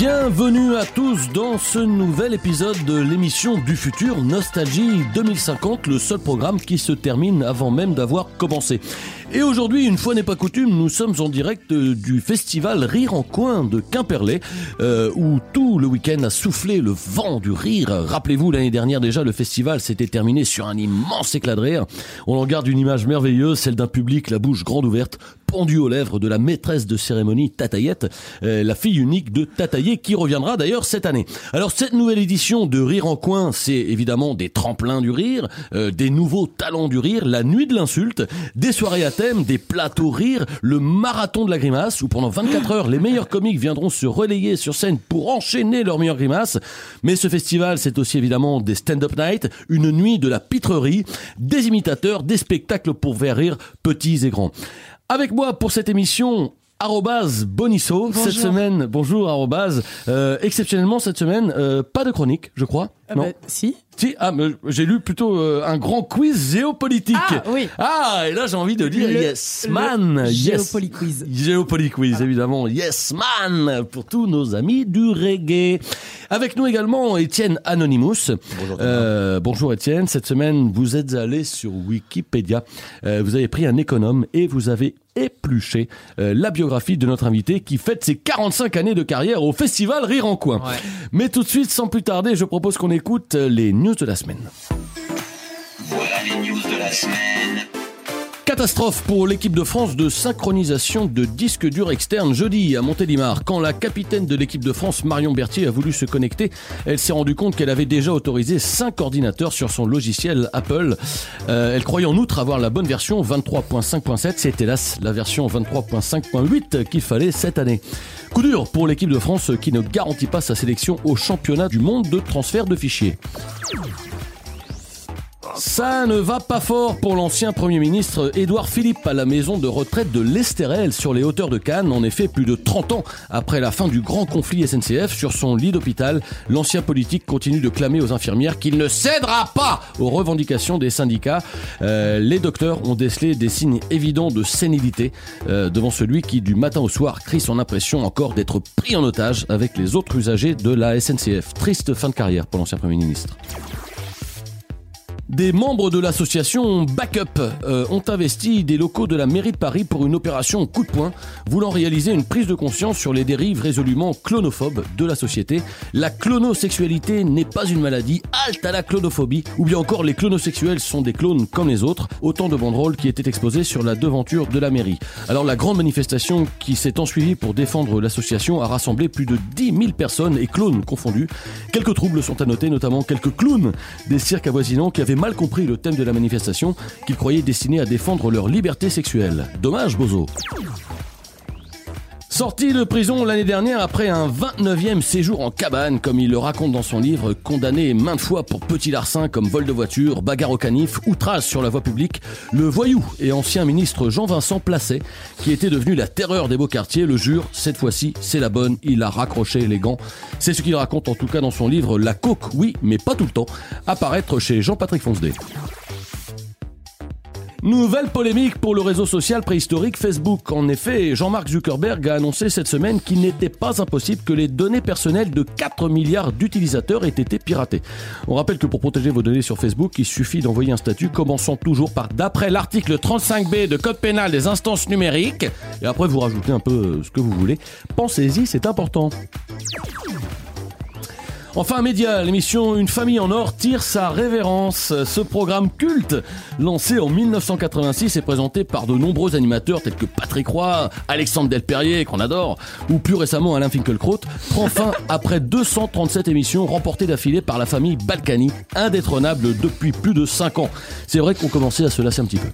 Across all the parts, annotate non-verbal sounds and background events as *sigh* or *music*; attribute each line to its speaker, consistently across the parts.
Speaker 1: Bienvenue à tous dans ce nouvel épisode de l'émission du futur Nostalgie 2050, le seul programme qui se termine avant même d'avoir commencé. Et aujourd'hui, une fois n'est pas coutume, nous sommes en direct du festival Rire en Coin de Quimperlé, euh, où tout le week-end a soufflé le vent du rire. Rappelez-vous, l'année dernière déjà, le festival s'était terminé sur un immense éclat de rire. On en garde une image merveilleuse, celle d'un public la bouche grande ouverte, pendu aux lèvres de la maîtresse de cérémonie Tatayette, euh, la fille unique de Tataillé qui reviendra d'ailleurs cette année. Alors cette nouvelle édition de Rire en Coin, c'est évidemment des tremplins du rire, euh, des nouveaux talents du rire, la nuit de l'insulte, des soirées à thème, des plateaux rire, le marathon de la grimace où pendant 24 heures les meilleurs comiques viendront se relayer sur scène pour enchaîner leurs meilleures grimaces. Mais ce festival, c'est aussi évidemment des stand-up nights, une nuit de la pitrerie, des imitateurs, des spectacles pour faire rire petits et grands. Avec moi pour cette émission, Arrobase Bonisso, cette semaine, bonjour Arrobase, euh, exceptionnellement cette semaine, euh, pas de chronique, je crois.
Speaker 2: Ah
Speaker 1: non
Speaker 2: bah, si.
Speaker 1: Ah, mais j'ai lu plutôt euh, un grand quiz géopolitique.
Speaker 2: Ah, oui.
Speaker 1: Ah, et là j'ai envie de dire
Speaker 2: Le-
Speaker 1: yes man, yes.
Speaker 2: Géopoly quiz.
Speaker 1: Géopoly quiz, évidemment. Yes man pour tous nos amis du reggae. Avec nous également Étienne Anonymous. Bonjour. bonjour Étienne. Cette semaine, vous êtes allé sur Wikipédia. Euh, vous avez pris un économe et vous avez épluché euh, la biographie de notre invité qui fête ses 45 années de carrière au festival Rire en Coin. Mais tout de suite, sans plus tarder, je propose qu'on écoute euh, les news de la semaine.
Speaker 3: Voilà les news de la semaine.
Speaker 1: Catastrophe pour l'équipe de France de synchronisation de disques durs externes jeudi à Montélimar. Quand la capitaine de l'équipe de France, Marion Berthier, a voulu se connecter, elle s'est rendue compte qu'elle avait déjà autorisé 5 ordinateurs sur son logiciel Apple. Euh, elle croyait en outre avoir la bonne version 23.5.7. C'est hélas la version 23.5.8 qu'il fallait cette année. Coup dur pour l'équipe de France qui ne garantit pas sa sélection au championnat du monde de transfert de fichiers. Ça ne va pas fort pour l'ancien Premier ministre Édouard Philippe à la maison de retraite de l'Estérel sur les hauteurs de Cannes. En effet, plus de 30 ans après la fin du grand conflit SNCF sur son lit d'hôpital, l'ancien politique continue de clamer aux infirmières qu'il ne cédera pas aux revendications des syndicats. Euh, les docteurs ont décelé des signes évidents de sénilité euh, devant celui qui, du matin au soir, crie son impression encore d'être pris en otage avec les autres usagers de la SNCF. Triste fin de carrière pour l'ancien Premier ministre. Des membres de l'association Backup euh, ont investi des locaux de la mairie de Paris pour une opération coup de poing, voulant réaliser une prise de conscience sur les dérives résolument clonophobes de la société. La clonosexualité n'est pas une maladie, halte à la clonophobie, ou bien encore les clonosexuels sont des clones comme les autres, autant de banderoles qui étaient exposées sur la devanture de la mairie. Alors la grande manifestation qui s'est ensuivie pour défendre l'association a rassemblé plus de 10 000 personnes et clones confondus. Quelques troubles sont à noter, notamment quelques clowns des cirques avoisinants qui avaient mal compris le thème de la manifestation qu'ils croyaient destiné à défendre leur liberté sexuelle. Dommage, Bozo. Sorti de prison l'année dernière après un 29e séjour en cabane, comme il le raconte dans son livre, condamné maintes fois pour petit larcin comme vol de voiture, bagarre au canif, outrage sur la voie publique, le voyou et ancien ministre Jean-Vincent Placet, qui était devenu la terreur des beaux quartiers, le jure, cette fois-ci, c'est la bonne, il a raccroché les gants. C'est ce qu'il raconte en tout cas dans son livre La coque, oui, mais pas tout le temps, apparaître chez Jean-Patrick Fonsedé. Nouvelle polémique pour le réseau social préhistorique Facebook. En effet, Jean-Marc Zuckerberg a annoncé cette semaine qu'il n'était pas impossible que les données personnelles de 4 milliards d'utilisateurs aient été piratées. On rappelle que pour protéger vos données sur Facebook, il suffit d'envoyer un statut commençant toujours par d'après l'article 35B de Code pénal des instances numériques. Et après, vous rajoutez un peu ce que vous voulez. Pensez-y, c'est important. Enfin, Média, l'émission Une famille en or tire sa révérence. Ce programme culte, lancé en 1986 et présenté par de nombreux animateurs tels que Patrick Roy, Alexandre Delperrier, qu'on adore, ou plus récemment Alain Finkielkraut, prend fin *laughs* après 237 émissions remportées d'affilée par la famille Balkany, indétrônable depuis plus de 5 ans. C'est vrai qu'on commençait à se lasser un petit peu.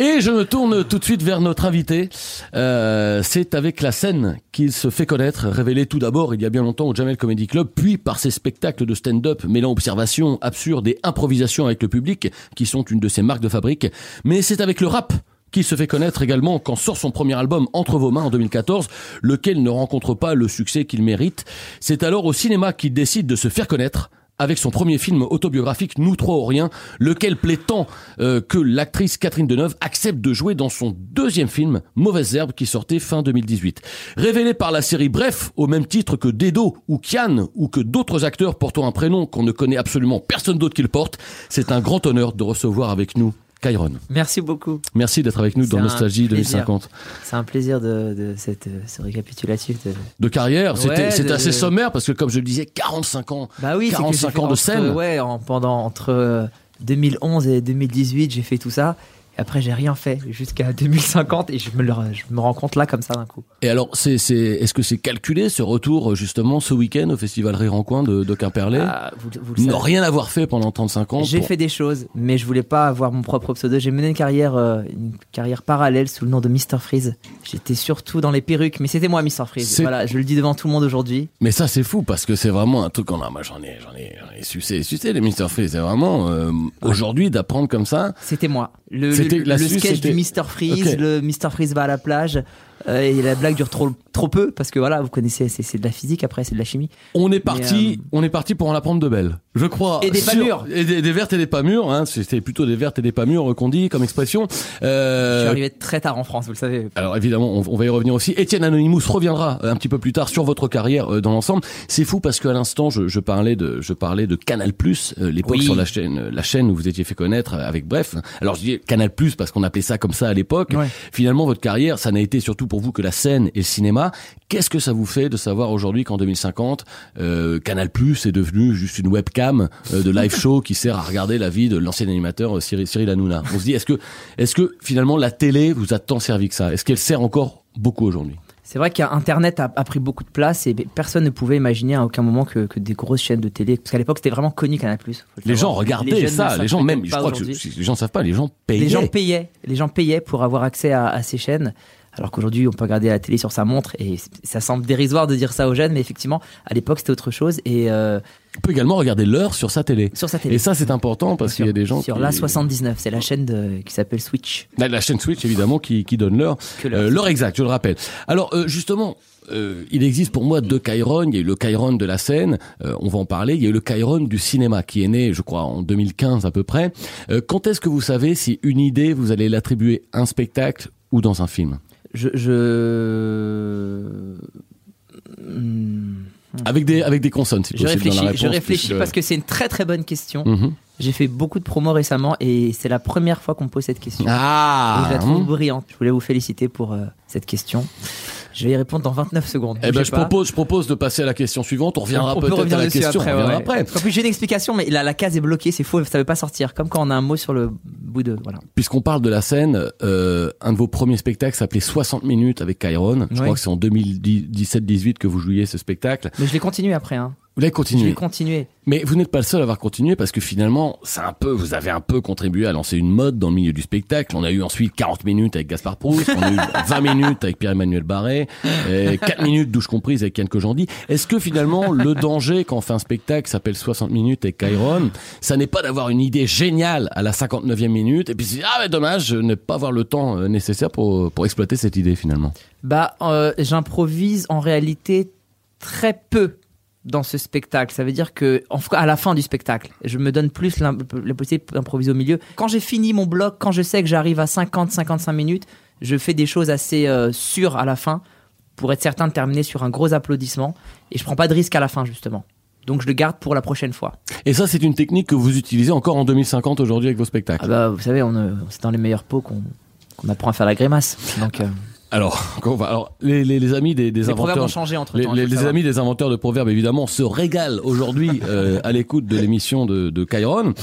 Speaker 1: Et je me tourne tout de suite vers notre invité. Euh, c'est avec la scène qu'il se fait connaître, révélé tout d'abord il y a bien longtemps au Jamel Comedy Club, puis par ses spectacles de stand-up mêlant observation absurde et improvisation avec le public, qui sont une de ses marques de fabrique. Mais c'est avec le rap qu'il se fait connaître également quand sort son premier album Entre vos mains en 2014, lequel ne rencontre pas le succès qu'il mérite. C'est alors au cinéma qu'il décide de se faire connaître avec son premier film autobiographique Nous trois ou rien, lequel plaît tant euh, que l'actrice Catherine Deneuve accepte de jouer dans son deuxième film Mauvaises herbes qui sortait fin 2018. Révélé par la série Bref, au même titre que Dedo ou Kian ou que d'autres acteurs portant un prénom qu'on ne connaît absolument personne d'autre qui le porte, c'est un grand honneur de recevoir avec nous Kyron.
Speaker 2: Merci beaucoup.
Speaker 1: Merci d'être avec nous dans Nostalgie
Speaker 2: plaisir.
Speaker 1: 2050.
Speaker 2: C'est un plaisir de, de cette, euh, ce récapitulatif. De...
Speaker 1: De carrière, c'était
Speaker 2: Ouais,
Speaker 1: c'était
Speaker 2: de-
Speaker 1: assez sommaire parce que comme je le disais, 45 ans.
Speaker 2: Bah oui, c'est que
Speaker 1: 45
Speaker 2: j'ai fait
Speaker 1: ans de scène.
Speaker 2: Ouais, en- pendant entre euh, 2011 et 2018, j'ai fait tout ça. Après, j'ai rien fait jusqu'à *laughs* 2050 et je me, le, je me rends compte là comme ça d'un coup.
Speaker 1: Et alors, c'est, c'est, est-ce que c'est calculé ce retour justement ce week-end au Festival Rire en Coin de, de Quimperlé?
Speaker 2: Ah, vous, vous le savez.
Speaker 1: rien avoir fait pendant 35 ans.
Speaker 2: J'ai
Speaker 1: pour-
Speaker 2: fait des choses, mais je voulais pas avoir mon propre pseudo. J'ai mené une carrière, euh, une carrière parallèle sous le nom de Mr Freeze. J'étais surtout dans les perruques, mais c'était moi Mr Freeze. Voilà, je le dis devant tout le monde aujourd'hui.
Speaker 1: Mais ça, c'est fou parce que c'est vraiment un truc qu'on a. Moi, j'en ai, j'en ai, ai sucé, sucé les Mr. Freeze. C'est vraiment euh, aujourd'hui d'apprendre comme ça.
Speaker 2: C'était moi. Le,
Speaker 1: C'était-
Speaker 2: le, sketch du Mr Freeze, le Mr Freeze va à la plage. Euh, et la blague dure trop, trop peu parce que voilà, vous connaissez, c'est c'est de la physique après, c'est de la chimie.
Speaker 1: On est parti,
Speaker 2: euh,
Speaker 1: on est parti pour en apprendre de belles. Je crois.
Speaker 2: Et des pas mûres.
Speaker 1: Et des, des vertes et des pas mûres. Hein, C'était plutôt des vertes et des pas mûres qu'on dit comme expression. Euh,
Speaker 2: Je suis arrivé très tard en France, vous le savez.
Speaker 1: Alors évidemment, on, on va y revenir aussi. Étienne Anonymous reviendra un petit peu plus tard sur votre carrière euh, dans l'ensemble. C'est fou parce qu'à l'instant, je, je parlais de, je parlais de Canal euh, l'époque
Speaker 2: Oui.
Speaker 1: sur la chaîne, la chaîne où vous étiez fait connaître avec Bref. Alors je dis Canal parce qu'on appelait ça comme ça à l'époque.
Speaker 2: Ouais.
Speaker 1: Finalement, votre carrière, ça n'a été surtout pour vous que la scène et le cinéma. Qu'est-ce que ça vous fait de savoir aujourd'hui qu'en 2050, euh, Canal est devenu juste une webcam euh, de live *laughs* show qui sert à regarder la vie de l'ancien animateur euh, Cyril, Cyril Hanouna? On se dit, est-ce que, est-ce que finalement la télé vous a tant servi que ça? Est-ce qu'elle sert encore beaucoup aujourd'hui?
Speaker 2: C'est vrai qu'Internet a, a pris beaucoup de place et personne ne pouvait imaginer à aucun moment que, que des grosses chaînes de télé, parce qu'à l'époque c'était vraiment connu Canal+. le
Speaker 1: Les gens regardaient
Speaker 2: ne
Speaker 1: ça, les gens même, je crois que les gens savent pas, les gens payaient.
Speaker 2: Les gens payaient, les gens payaient pour avoir accès à, à ces chaînes. Alors qu'aujourd'hui, on peut regarder la télé sur sa montre et ça semble dérisoire de dire ça aux jeunes, mais effectivement, à l'époque, c'était autre chose. Et euh,
Speaker 1: On peut également regarder l'heure sur sa télé.
Speaker 2: sur sa télé.
Speaker 1: Et ça, c'est important parce qu'il y a des gens
Speaker 2: sur
Speaker 1: qui...
Speaker 2: la 79, c'est la chaîne de- qui s'appelle Switch.
Speaker 1: La, la chaîne Switch, évidemment, qui, qui donne l'heure. Euh, l'heure exacte, je le rappelle. Alors, euh, justement, euh, il existe pour moi deux Chiron. Il y a eu le Chiron de la scène, euh, on va en parler. Il y a eu le Chiron du cinéma, qui est né, je crois, en 2015 à peu près. Euh, quand est-ce que vous savez si une idée, vous allez l'attribuer à un spectacle ou dans un film?
Speaker 2: Je. je... Hmm.
Speaker 1: avec des, avec des consonnes, si
Speaker 2: Je
Speaker 1: possible, dans la
Speaker 2: réfléchis,
Speaker 1: réponse,
Speaker 2: je réfléchis
Speaker 1: puisque-
Speaker 2: parce que c'est une très très bonne question.
Speaker 1: Mhm.
Speaker 2: J'ai fait beaucoup de promos récemment et c'est la première fois qu'on me pose cette question. Et
Speaker 1: Ah
Speaker 2: je la trouve
Speaker 1: hum.
Speaker 2: brillante. Je voulais vous féliciter pour euh, cette question. Je vais y répondre dans 29 secondes.
Speaker 1: Eh ben, je
Speaker 2: pas.
Speaker 1: propose, je propose de passer à la question suivante. On reviendra
Speaker 2: peut
Speaker 1: peut-être à la question.
Speaker 2: après. ouais, ouais.
Speaker 1: après.
Speaker 2: En plus, j'ai une explication, mais la, la case est bloquée, c'est faux, ça veut pas sortir. Comme quand on a un mot sur le bout de. Voilà.
Speaker 1: Puisqu'on parle de la scène, euh, un de vos premiers spectacles s'appelait 60 minutes avec Chiron. Je
Speaker 2: Oui.
Speaker 1: crois que c'est en 2017-18 que vous jouiez ce spectacle.
Speaker 2: Mais je l'ai continué après. Hein.
Speaker 1: Vous l'avez
Speaker 2: Je
Speaker 1: continué.
Speaker 2: vais continuer.
Speaker 1: Mais vous n'êtes pas le seul à avoir continué parce que finalement, c'est un peu, vous avez un peu contribué à lancer une mode dans le milieu du spectacle. On a eu ensuite 40 minutes avec Gaspard Proust, on a eu *laughs* 20 minutes avec Pierre-Emmanuel Barré, et 4 minutes douche comprise avec Yann Kojandi. Est-ce que finalement, le danger quand on fait un spectacle s'appelle 60 minutes avec Chiron, ça n'est pas d'avoir une idée géniale à la 59e minute et puis c'est, ah, mais dommage, je n'ai pas avoir le temps euh, nécessaire pour, pour exploiter cette idée finalement?
Speaker 2: Bah, euh, j'improvise en réalité très peu dans ce spectacle. Ça veut dire que, en tout cas, à la fin du spectacle, je me donne plus la possibilité d'improviser au milieu. Quand j'ai fini mon bloc, quand je sais que j'arrive à 50-55 minutes, je fais des choses assez euh, sûres à la fin pour être certain de terminer sur un gros applaudissement. Et je prends pas de risque à la fin, justement. Donc je le garde pour la prochaine fois.
Speaker 1: Et ça, c'est une technique que vous utilisez encore en 2050 aujourd'hui avec vos spectacles.
Speaker 2: Ah bah, vous savez, on, euh, c'est dans les meilleurs pots qu'on qu'on apprend à faire la grimace. Donc, euh,
Speaker 1: Alors, *laughs* alors les, les, les amis des, des
Speaker 2: Les proverbes
Speaker 1: inventeurs,
Speaker 2: ont changé entre
Speaker 1: les,
Speaker 2: temps.
Speaker 1: les- les amis des inventeurs de proverbes évidemment se régalent aujourd'hui *laughs* euh, à l'écoute de l'émission de, de Chiron.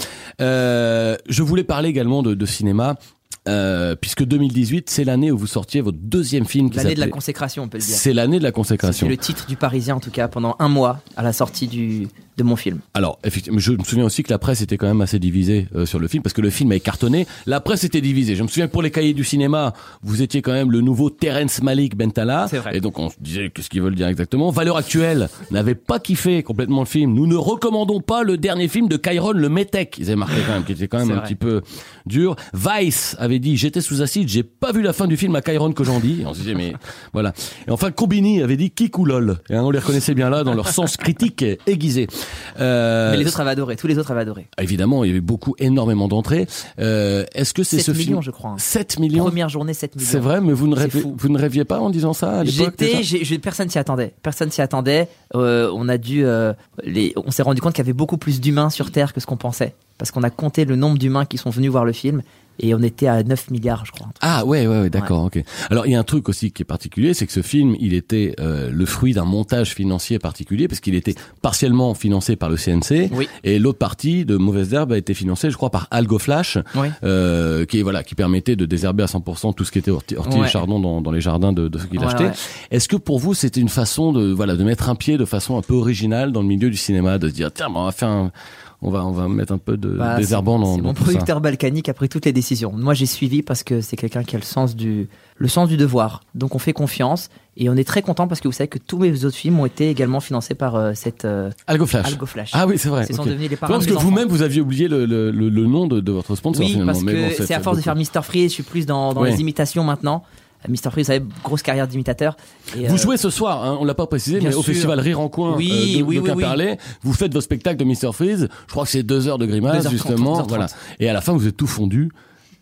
Speaker 1: Euh, je voulais parler également de, de cinéma. Euh, puisque 2018, c'est l'année où vous sortiez votre deuxième film
Speaker 2: L'année de la consécration, on peut le dire.
Speaker 1: C'est l'année de la
Speaker 2: C'est
Speaker 1: consécration.
Speaker 2: le titre du Parisien, en tout cas, pendant un mois à la sortie du, de mon film.
Speaker 1: Alors, effectivement, je me souviens aussi que la presse était quand même assez divisée euh, sur le film, parce que le film a cartonné. La presse était divisée. Je me souviens que pour les cahiers du cinéma, vous étiez quand même le nouveau Terence Malik Bentala.
Speaker 2: C'est vrai.
Speaker 1: Et donc, on se disait qu'est-ce qu'ils veulent dire exactement? Valeur actuelle n'avait pas kiffé complètement le film. Nous ne recommandons pas le dernier film de Kyron le Metec. Ils avaient marqué quand même, qui était quand même un
Speaker 2: vrai.
Speaker 1: petit peu dur. Vice avait dit, j'étais sous acide, j'ai pas vu la fin du film à Kyron que j'en dis. Et on se disait, mais *laughs* voilà. Et enfin, Combini avait dit kick ou lol. Et hein, on les reconnaissait bien là dans leur sens critique aiguisé. Euh,
Speaker 2: Mais les autres avaient adoré, tous les autres avaient adoré.
Speaker 1: Évidemment, il y avait beaucoup, énormément d'entrées. Euh, Est-ce que c'est
Speaker 2: 7
Speaker 1: ce
Speaker 2: millions,
Speaker 1: film
Speaker 2: je crois. hein.
Speaker 1: 7 millions
Speaker 2: Première journée, 7 millions.
Speaker 1: C'est vrai, mais vous ne, rêviez,
Speaker 2: fou.
Speaker 1: vous ne rêviez pas en disant ça à l'époque
Speaker 2: J'étais, personne s'y attendait. Personne s'y attendait. Euh, on a dû, les, on s'est rendu compte qu'il y avait beaucoup plus d'humains sur Terre que ce qu'on pensait, parce qu'on a compté le nombre d'humains qui sont venus voir le film et on était à 9 milliards, je crois.
Speaker 1: Ah ouais, ouais, ouais d'accord, ok. Alors il y a un truc aussi qui est particulier, c'est que ce film, il était euh, le fruit d'un montage financier particulier, parce qu'il était partiellement financé par le CNC,
Speaker 2: Oui.
Speaker 1: et l'autre partie de Mauvaise Herbe a été financée, je crois, par Algo Flash,
Speaker 2: Oui.
Speaker 1: euh, qui voilà, qui permettait de désherber à 100% tout ce qui était orti, ortie
Speaker 2: Ouais.
Speaker 1: et chardon dans, dans les jardins de, de ceux qui l'achetaient. Est-ce que pour vous c'était une façon de voilà de mettre un pied de façon un peu originale dans le milieu du cinéma, de se dire tiens, bah, on va faire un, on va on va mettre un peu de
Speaker 2: Bah,
Speaker 1: désherbant dans, dans
Speaker 2: mon
Speaker 1: tout ça.
Speaker 2: producteur balkany qui a pris toutes les décisions. Moi, j'ai suivi parce que c'est quelqu'un qui a le sens du, le sens du devoir. Donc, on fait confiance et on est très content parce que vous savez que tous mes autres films ont été également financés par euh, cette euh,
Speaker 1: Algo Flash.
Speaker 2: Algo Flash.
Speaker 1: Ah oui, c'est vrai.
Speaker 2: Ce sont
Speaker 1: ok.
Speaker 2: devenus les parents
Speaker 1: parce que vous-même vous aviez oublié le, le, le, le nom de, de votre sponsor
Speaker 2: Oui,
Speaker 1: finalement.
Speaker 2: parce
Speaker 1: mais bon,
Speaker 2: que c'est à force de faire Mr. Freeze, je suis plus dans, dans
Speaker 1: Oui.
Speaker 2: les imitations maintenant. Euh, Mr. Freeze, savez, grosse carrière d'imitateur. Et,
Speaker 1: Vous
Speaker 2: euh,
Speaker 1: jouez ce soir, hein, on l'a pas précisé, mais au festival Rire en Coin
Speaker 2: Oui,
Speaker 1: euh, de,
Speaker 2: oui, oui.
Speaker 1: Vous faites vos spectacles de Mr. Freeze. Je crois que c'est deux heures de grimace
Speaker 2: 2h30,
Speaker 1: justement,
Speaker 2: 2h30.
Speaker 1: voilà. Et à la fin, vous êtes tout fondu.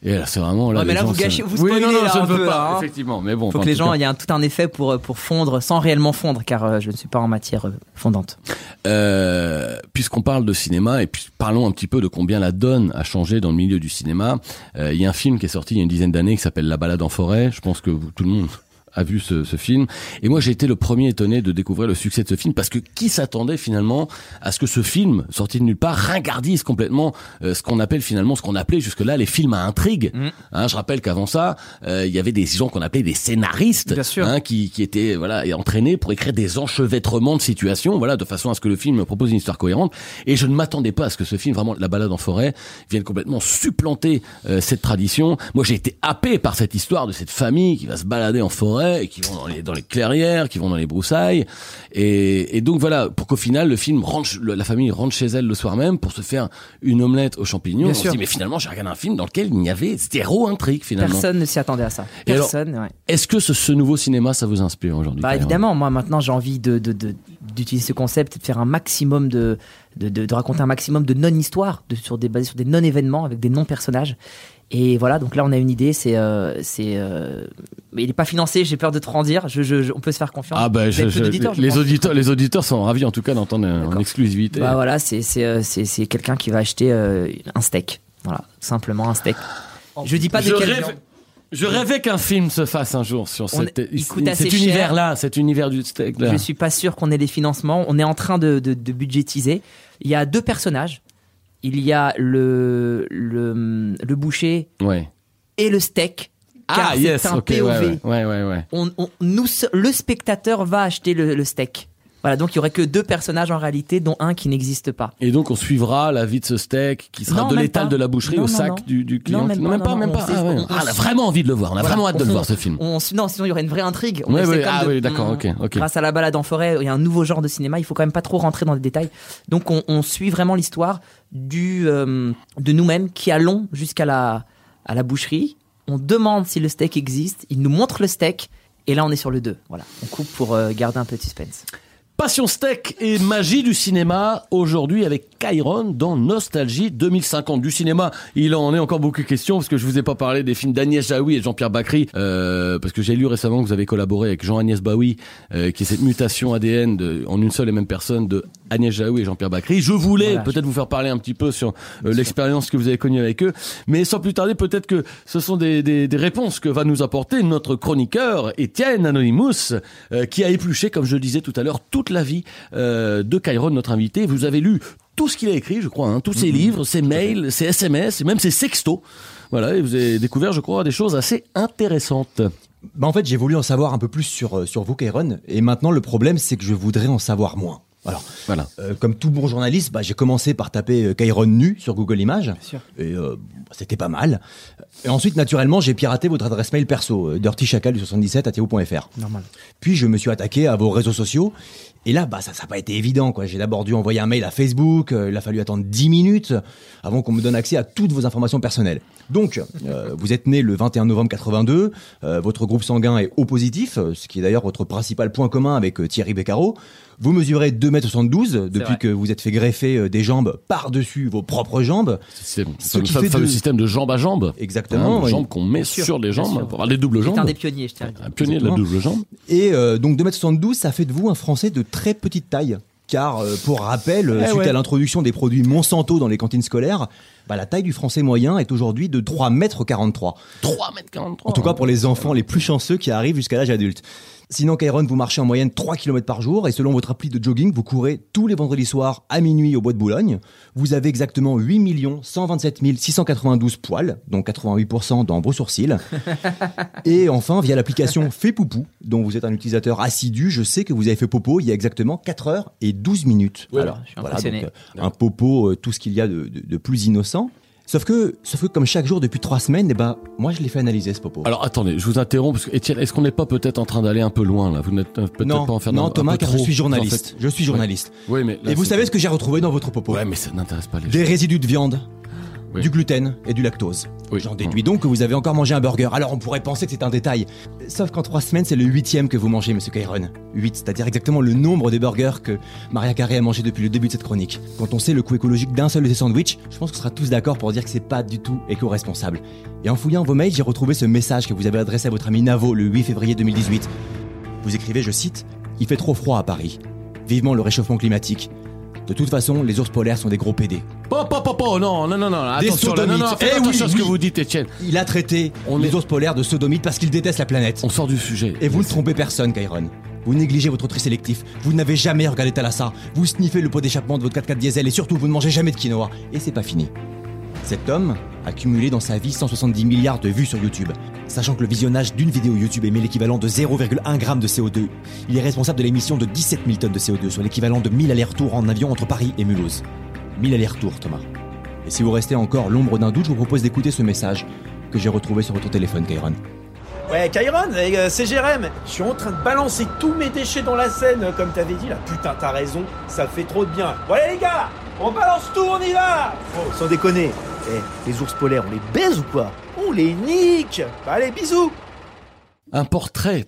Speaker 1: Et là, c'est vraiment là.
Speaker 2: Ouais, mais là, vous gâchez- vous
Speaker 1: Oui, non,
Speaker 2: spoilez,
Speaker 1: non,
Speaker 2: là,
Speaker 1: je ne
Speaker 2: un
Speaker 1: veux
Speaker 2: peu,
Speaker 1: pas,
Speaker 2: hein.
Speaker 1: effectivement. Mais bon,
Speaker 2: faut que les gens, il y a un, tout un effet pour, euh, pour fondre sans réellement fondre, car euh, je ne suis pas en matière euh, fondante.
Speaker 1: Euh, puisqu'on parle de cinéma et puis parlons un petit peu de combien la donne a changé dans le milieu du cinéma. Il y a un film qui est sorti il y a une dizaine d'années qui s'appelle La balade en forêt. Je pense que vous- tout le monde a vu ce, ce film. Et moi, j'ai été le premier étonné de découvrir le succès de ce film parce que qui s'attendait finalement à ce que ce film, sorti de nulle part, ringardise complètement euh, ce qu'on appelle finalement, ce qu'on appelait jusque-là les films à intrigue.
Speaker 2: Mm.
Speaker 1: Hein, je rappelle qu'avant ça, euh, il y avait des gens qu'on appelait des scénaristes,
Speaker 2: Bien sûr.
Speaker 1: hein, qui, qui étaient voilà entraînés pour écrire des enchevêtrements de situations, voilà, de façon à ce que le film propose une histoire cohérente. Et je ne m'attendais pas à ce que ce film, vraiment, La balade en forêt, vienne complètement supplanter euh, cette tradition. Moi, j'ai été happé par cette histoire de cette famille qui va se balader en forêt et qui vont dans les, dans les clairières, qui vont dans les broussailles. Et, et donc voilà, pour qu'au final, le film rentre, la famille rentre chez elle le soir même pour se faire une omelette aux champignons.
Speaker 2: Bien
Speaker 1: on se
Speaker 2: sûr.
Speaker 1: dit, mais finalement, j'ai regardé un film dans lequel il n'y avait zéro intrigue finalement.
Speaker 2: Personne ne s'y attendait à ça. Personne, ouais.
Speaker 1: Est-ce que ce, ce nouveau cinéma, ça vous inspire aujourd'hui
Speaker 2: Bah évidemment, moi maintenant j'ai envie de de- de- d'utiliser ce concept, de faire un maximum de de, de, de raconter un maximum de non-histoires, de sur des basés sur des non-événements avec des non-personnages. Et voilà, donc là on a une idée, c'est euh, c'est euh, mais il est pas financé, j'ai peur de trop en dire. Je, je, je- on peut se faire confiance.
Speaker 1: Ah bah je- les
Speaker 2: pense.
Speaker 1: auditeurs les auditeurs sont ravis en tout cas d'entendre en exclusivité.
Speaker 2: Bah voilà, c'est c'est euh, c'est c'est quelqu'un qui va acheter euh, un steak. Voilà, simplement un steak. Je dis pas de
Speaker 1: je,
Speaker 2: quel
Speaker 1: rêve- je rêvais qu'un film se fasse un jour sur cet
Speaker 2: cher.
Speaker 1: univers là, cet univers du steak là.
Speaker 2: Je suis pas sûr qu'on ait les financements. On est en train de, de, de budgétiser. Il y a deux personnages. Il y a le, le, le boucher
Speaker 1: Ouais.
Speaker 2: et le steak. car
Speaker 1: Ah
Speaker 2: c'est
Speaker 1: yes,
Speaker 2: un POV.
Speaker 1: ouais, ouais.
Speaker 2: On, on- nous, le spectateur va acheter le, le steak. Voilà, donc il y aurait que deux personnages en réalité, dont un qui n'existe pas.
Speaker 1: Et donc on suivra la vie de ce steak qui sera
Speaker 2: Non,
Speaker 1: de l'étal de la boucherie
Speaker 2: Non,
Speaker 1: au
Speaker 2: non,
Speaker 1: sac du, du client.
Speaker 2: Non, même pas,
Speaker 1: même pas, même Ah, ouais. Ah, on a vraiment envie de le voir. On a
Speaker 2: Voilà,
Speaker 1: vraiment hâte de le voir ce film.
Speaker 2: On, non, sinon il y aurait une vraie intrigue. On
Speaker 1: Ouais, ouais, ah
Speaker 2: de-
Speaker 1: oui, d'accord,
Speaker 2: on-
Speaker 1: ok, ok.
Speaker 2: Grâce à la balade en forêt, il y a un nouveau genre de cinéma. Il faut quand même pas trop rentrer dans les détails. Donc on, on suit vraiment l'histoire du euh, de nous-mêmes qui allons jusqu'à la à la boucherie. On demande si le steak existe. Il nous montre le steak. Et là, on est sur le 2. Voilà. On coupe pour euh, garder un peu de suspense.
Speaker 1: Passion steak et magie du cinéma aujourd'hui avec Chiron dans Nostalgie 2050 du cinéma. Il en est encore beaucoup question parce que je vous ai pas parlé des films d'Agnès Jaoui et Jean-Pierre Bacry euh, parce que j'ai lu récemment que vous avez collaboré avec Jean-Agnès Baoui euh, qui est cette mutation ADN de, en une seule et même personne de Agnès Jaoui et Jean-Pierre Bacry. Je voulais
Speaker 2: Voilà.
Speaker 1: peut-être vous faire parler un petit peu sur euh, l'expérience que vous avez connue avec eux, mais sans plus tarder, peut-être que ce sont des, des, des réponses que va nous apporter notre chroniqueur Étienne Anonymous, euh, qui a épluché, comme je le disais tout à l'heure, toute la vie euh, de Kyron, notre invité. Vous avez lu tout ce qu'il a écrit, je crois, hein, tous ses livres, ses mails, ses SMS et même ses sextos. Voilà, et vous avez découvert, je crois, des choses assez intéressantes.
Speaker 4: Bah, en fait, j'ai voulu en savoir un peu plus sur, sur vous, Kairon. Et maintenant, le problème, c'est que je voudrais en savoir moins. Alors,
Speaker 1: Voilà.
Speaker 4: euh, comme tout bon journaliste, bah, j'ai commencé par taper euh, Kairon nu sur Google Images.
Speaker 2: sûr.
Speaker 4: Et euh, c'était pas mal. Et ensuite, naturellement, j'ai piraté votre adresse mail perso, euh, dirtychacal77.yahoo.fr.
Speaker 2: Normal.
Speaker 4: Puis je me suis attaqué à vos réseaux sociaux. Et là, bah, ça n'a pas été évident. quoi. J'ai d'abord dû envoyer un mail à Facebook. euh, il a fallu attendre 10 minutes avant qu'on me donne accès à toutes vos informations personnelles. Donc, euh, vous êtes né le 21 novembre 82. euh, votre groupe sanguin est O positif, ce qui est d'ailleurs votre principal point commun avec euh, Thierry Beccaro. Vous mesurez 2m72 depuis que vous êtes fait greffer euh, des jambes par-dessus vos propres jambes.
Speaker 1: C'est
Speaker 4: Ce
Speaker 1: le
Speaker 4: qui
Speaker 1: fameux,
Speaker 4: fait
Speaker 1: fameux
Speaker 4: de-
Speaker 1: système de jambe à jambe.
Speaker 4: Exactement,
Speaker 1: Hein,
Speaker 4: oui.
Speaker 1: jambes qu'on met
Speaker 2: sûr,
Speaker 1: sur les jambes, pour avoir les doubles
Speaker 2: C'est
Speaker 1: jambes.
Speaker 2: un des pionniers, je tiens.
Speaker 1: Un pionnier de la double jambe.
Speaker 4: Et euh, donc 2m72, ça fait de vous un Français de très petite taille. Car, euh, pour rappel,
Speaker 1: Eh
Speaker 4: suite
Speaker 1: ouais.
Speaker 4: à l'introduction des produits Monsanto dans les cantines scolaires, bah, la taille du Français moyen est aujourd'hui de 3m43.
Speaker 1: 3m43.
Speaker 4: En tout cas pour les enfants les plus chanceux qui arrivent jusqu'à l'âge adulte. Sinon, Kairon, vous marchez en moyenne 3 km par jour et selon votre appli de jogging, vous courez tous les vendredis soirs à minuit au bois de Boulogne. Vous avez exactement 8 127 692 poils, dont 88% dans vos sourcils. et enfin, via l'application Fait Poupou, dont vous êtes un utilisateur assidu, je sais que vous avez fait popo il y a exactement 4 heures et 12 minutes.
Speaker 1: Ouais,
Speaker 2: je suis impressionné.
Speaker 4: donc, euh, un popo, euh, tout ce qu'il y a de, de- de plus innocent. Sauf que, sauf que comme chaque jour depuis 3 semaines, eh ben, moi je l'ai fait analyser ce popo.
Speaker 1: Alors attendez, je vous interromps parce que Étienne, est-ce qu'on n'est pas peut-être en train d'aller un peu loin là? Vous n'êtes euh, peut-être
Speaker 4: non,
Speaker 1: pas en faire
Speaker 4: non,
Speaker 1: un
Speaker 4: Thomas,
Speaker 1: peu
Speaker 4: car
Speaker 1: trop,
Speaker 4: je suis
Speaker 1: en
Speaker 4: journaliste.
Speaker 1: fait.
Speaker 4: Je suis journaliste.
Speaker 1: Oui, mais là,
Speaker 4: Et vous savez ce que j'ai retrouvé dans votre popo
Speaker 1: Ouais, mais ça n'intéresse pas les gens.
Speaker 4: Des résidus de viande,
Speaker 1: Oui.
Speaker 4: du gluten et du lactose.
Speaker 1: Oui.
Speaker 4: J'en déduis donc que vous avez encore mangé un burger. Alors on pourrait penser que c'est un détail. Sauf qu'en trois semaines, c'est le huitième que vous mangez, monsieur Kairon. 8, c'est-à-dire exactement le nombre de burgers que Maria Carré a mangé depuis le début de cette chronique. Quand on sait le coût écologique d'un seul de ces sandwichs, je pense qu'on sera tous d'accord pour dire que c'est pas du tout éco-responsable. Et en fouillant vos mails, j'ai retrouvé ce message que vous avez adressé à votre ami Navo le 8 février 2018. Vous écrivez, je cite, Il fait trop froid à Paris. Vivement le réchauffement climatique. De toute façon, les ours polaires sont des gros PD.
Speaker 1: Pop, pop, pop, oh, non, non, non, non,
Speaker 4: Des
Speaker 1: attention, là, non, non,
Speaker 4: sodomites.
Speaker 1: faites
Speaker 4: Eh
Speaker 1: attention
Speaker 4: oui,
Speaker 1: à ce que
Speaker 4: oui.
Speaker 1: vous dites, Étienne.
Speaker 4: Il a traité
Speaker 1: On
Speaker 4: les
Speaker 1: est-
Speaker 4: ours polaires de sodomites parce qu'il déteste la planète.
Speaker 1: On sort du sujet.
Speaker 4: Et vous ne trompez personne, Kairon. Vous négligez votre tri sélectif. Vous n'avez jamais regardé Thalassa. Vous sniffez le pot d'échappement de votre 4x4 diesel et surtout vous ne mangez jamais de quinoa. Et c'est pas fini. Cet homme a cumulé dans sa vie 170 milliards de vues sur YouTube. Sachant que le visionnage d'une vidéo YouTube émet l'équivalent de 0,1 g de CO2, il est responsable de l'émission de 17 000 tonnes de CO2, soit l'équivalent de 1000 allers-retours en avion entre Paris et Mulhouse. 1000 allers-retours, Thomas. Et si vous restez encore l'ombre d'un doute, je vous propose d'écouter ce message que j'ai retrouvé sur votre téléphone, Kairon.
Speaker 5: Ouais, Kyron, euh, c'est Jérém. Je suis en train de balancer tous mes déchets dans la Seine, comme t'avais dit là. Putain, t'as raison, ça fait trop de bien. Bon, allez les gars, on balance tout, on y va Oh, sans déconner. Eh, les ours polaires, on les baise ou quoi On les nique Bah, Allez, bisous
Speaker 1: Un portrait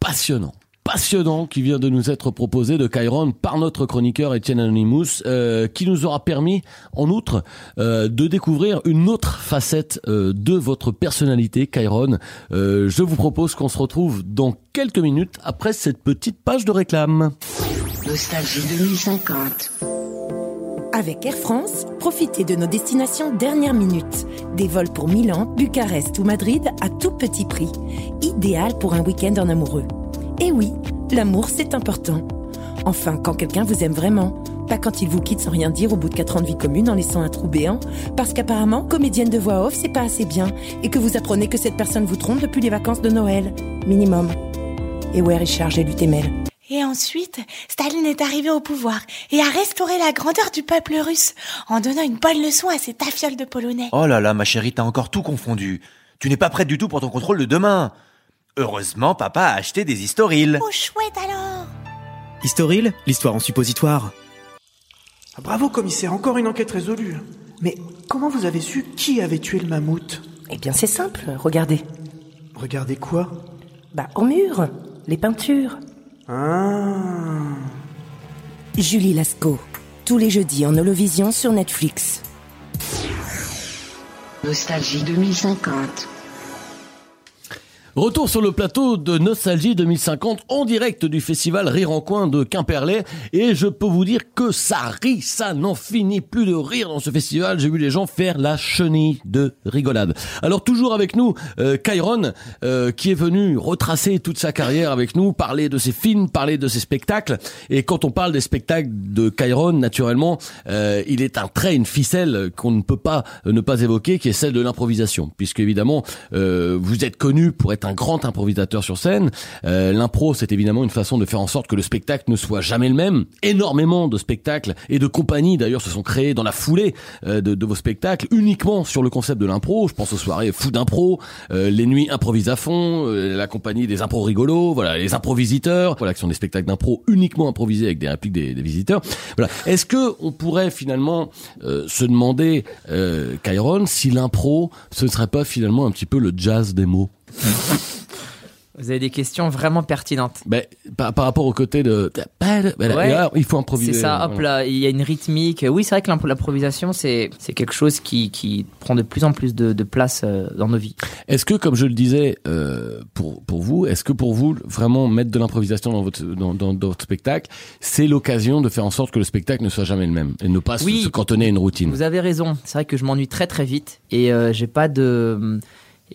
Speaker 1: passionnant. Passionnant qui vient de nous être proposé de Kyron par notre chroniqueur Étienne Anonymous, euh, qui nous aura permis, en outre, euh, de découvrir une autre facette euh, de votre personnalité, Kyron. Euh, je vous propose qu'on se retrouve dans quelques minutes après cette petite page de réclame.
Speaker 6: Nostalgie 2050.
Speaker 7: Avec Air France, profitez de nos destinations dernière minute. Des vols pour Milan, Bucarest ou Madrid à tout petit prix. Idéal pour un week-end en amoureux. Et oui, l'amour c'est important. Enfin, quand quelqu'un vous aime vraiment. Pas quand il vous quitte sans rien dire au bout de 4 ans de vie commune en laissant un trou béant. Parce qu'apparemment, comédienne de voix off, c'est pas assez bien. Et que vous apprenez que cette personne vous trompe depuis les vacances de Noël. Minimum. Et ouais, Richard, j'ai lu.
Speaker 8: Et ensuite, Staline est arrivé au pouvoir et a restauré la grandeur du peuple russe en donnant une bonne leçon à ses tafioles de polonais.
Speaker 9: Oh là là, ma chérie, t'as encore tout confondu. Tu n'es pas prête du tout pour ton contrôle de demain. Heureusement, papa a acheté des historiles.
Speaker 8: Oh chouette alors
Speaker 5: Historil, l'histoire en suppositoire. Bravo, commissaire, encore une enquête résolue. Mais comment vous avez su qui avait tué le mammouth?
Speaker 7: Eh bien, c'est simple, regardez.
Speaker 5: Regardez quoi?
Speaker 7: Bah, au mur, les peintures.
Speaker 5: Ah.
Speaker 7: Julie Lascaux, tous les jeudis en holovision sur Netflix.
Speaker 6: Nostalgie 2050.
Speaker 1: Retour sur le plateau de Nostalgie 2050 en direct du festival Rire en Coin de Quimperlé et je peux vous dire que ça rit, ça n'en finit plus de rire dans ce festival. J'ai vu les gens faire la chenille de rigolade. Alors toujours avec nous, euh, Kyron, euh, qui est venu retracer toute sa carrière avec nous, parler de ses films, parler de ses spectacles. Et quand on parle des spectacles de Kyron, naturellement, euh, il est un trait, une ficelle qu'on ne peut pas euh, ne pas évoquer, qui est celle de l'improvisation, puisque évidemment euh, vous êtes connu pour être un grand improvisateur sur scène. Euh, L'impro, c'est évidemment une façon de faire en sorte que le spectacle ne soit jamais le même. Énormément de spectacles et de compagnies d'ailleurs se sont créés dans la foulée euh, de, de vos spectacles, uniquement sur le concept de l'impro. Je pense aux soirées fou d'impro, euh, les nuits improvise à fond, euh, la compagnie des impros rigolos, voilà, les improvisiteurs, voilà, qui sont des spectacles d'impro uniquement improvisés avec des répliques des, des visiteurs. Voilà. Est-ce que on pourrait finalement euh, se demander, euh, Kyron, si l'impro, ce ne serait pas finalement un petit peu le jazz des mots? *laughs*
Speaker 2: Vous avez des questions vraiment pertinentes.
Speaker 1: ben, par, par rapport au côté de... Ben là,
Speaker 2: Ouais.
Speaker 1: là, il faut improviser.
Speaker 2: C'est ça, hop là, il y a une rythmique. Oui, c'est vrai que l'impro- l'improvisation, c'est quelque chose qui, qui prend de plus en plus de, de place euh, dans nos vies.
Speaker 1: Est-ce que, comme je le disais euh, pour, pour vous, est-ce que pour vous, vraiment mettre de l'improvisation dans votre, dans, dans, dans votre spectacle, c'est l'occasion de faire en sorte que le spectacle ne soit jamais le même et ne pas se-
Speaker 2: Oui.
Speaker 1: se cantonner à une routine?
Speaker 2: Vous avez raison. C'est vrai que je m'ennuie très très vite et euh, j'ai pas de,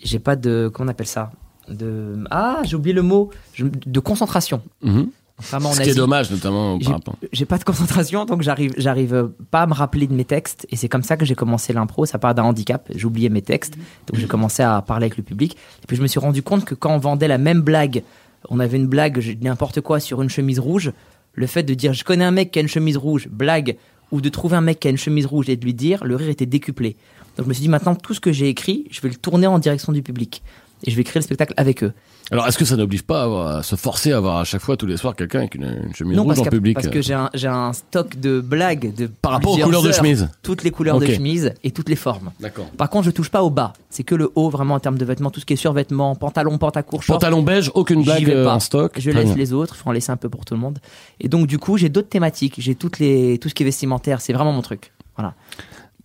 Speaker 2: j'ai pas de, comment on appelle ça? De, ah, j'ai oublié le mot. Je- de concentration.
Speaker 1: Mhm.
Speaker 2: Vraiment, en
Speaker 1: Ce qui est dommage, notamment
Speaker 2: J'ai-
Speaker 1: par rapport.
Speaker 2: J'ai pas de concentration, donc j'arrive, j'arrive pas à me rappeler de mes textes. Et c'est comme ça que j'ai commencé l'impro. Ça part d'un handicap. J'oubliais mes textes, donc j'ai commencé à parler avec le public. Et puis je me suis rendu compte que quand on vendait la même blague, on avait une blague, n'importe quoi sur une chemise rouge. Le fait de dire je connais un mec qui a une chemise rouge, blague, ou de trouver un mec qui a une chemise rouge et de lui dire, le rire était décuplé. Donc je me suis dit maintenant tout ce que j'ai écrit, je vais le tourner en direction du public et je vais créer le spectacle avec eux.
Speaker 1: Alors, est-ce que ça n'oblige pas à, avoir- à se forcer à avoir à chaque fois, tous les soirs, quelqu'un avec une, une chemise
Speaker 2: Non,
Speaker 1: rouge en public
Speaker 2: parce
Speaker 1: euh,
Speaker 2: que j'ai un, j'ai un stock de blagues de
Speaker 1: Par rapport aux couleurs de chemise.
Speaker 2: Toutes les couleurs de chemise et toutes les formes.
Speaker 1: D'accord.
Speaker 2: Par contre, je touche pas au bas. C'est que le haut, vraiment, en termes de vêtements, tout ce qui est survêtements, pantalon, pantacourt, short.
Speaker 1: Pantalon beige, aucune blague
Speaker 2: vais
Speaker 1: euh,
Speaker 2: pas.
Speaker 1: en stock.
Speaker 2: Je laisse les autres, il faut en laisser un peu pour tout le monde. Et donc, du coup, j'ai d'autres thématiques. J'ai toutes les, tout ce qui est vestimentaire. C'est vraiment mon truc. Voilà.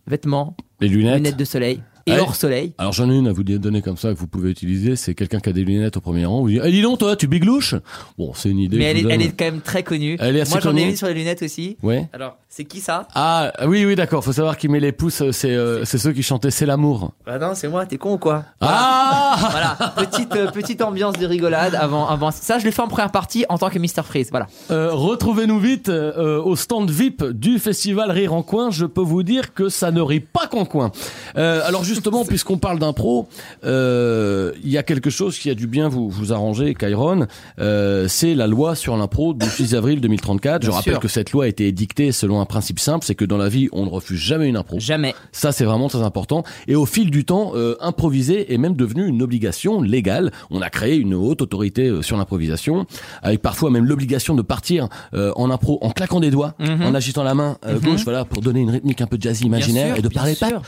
Speaker 2: Vêtements,
Speaker 1: Les lunettes.
Speaker 2: lunettes de soleil et hors soleil.
Speaker 1: Alors j'en ai une à vous donner comme ça que vous pouvez utiliser. C'est quelqu'un qui a des lunettes au premier rang. Vous dites, eh, dis donc toi, tu biglouches Bon, c'est une idée.
Speaker 2: Mais elle est, elle quand même très connue.
Speaker 1: Elle est assez
Speaker 2: Moi, j'en ai une sur les lunettes aussi.
Speaker 1: Ouais.
Speaker 2: Alors, c'est qui ça?
Speaker 1: Ah oui, oui, d'accord. Faut savoir qui met les pouces. euh, C'est euh, c'est ceux qui chantaient C'est l'amour.
Speaker 2: Bah non, c'est moi, t'es con ou quoi?
Speaker 1: Ah *laughs*
Speaker 2: Voilà, petite, euh, petite ambiance de rigolade avant, avant. Ça, je l'ai fait en première partie en tant que Mr. Freeze. Voilà.
Speaker 1: Euh, Retrouvez-nous vite au stand VIP du festival Rire en Coin. Je peux vous dire que ça ne rit pas qu'en coin. Alors justement, puisqu'on parle d'impro, euh, il y a quelque chose qui a dû bien vous, vous arranger, Kyron. Euh, c'est la loi sur l'impro du 6 avril 2034. Je rappelle
Speaker 2: sûr.
Speaker 1: que cette loi a été édictée selon un principe simple, c'est que dans la vie, on ne refuse jamais une impro.
Speaker 2: Jamais.
Speaker 1: Ça, c'est vraiment très important. Et au fil du temps, euh, improviser est même devenu une obligation légale. On a créé une haute autorité euh, sur l'improvisation, avec parfois même l'obligation de partir euh, en impro en claquant des doigts,
Speaker 2: Mhm.
Speaker 1: en agitant la main euh,
Speaker 2: Mhm.
Speaker 1: gauche, voilà, pour donner une rythmique un peu jazzy imaginaire
Speaker 2: sûr,
Speaker 1: et de parler
Speaker 2: sûr.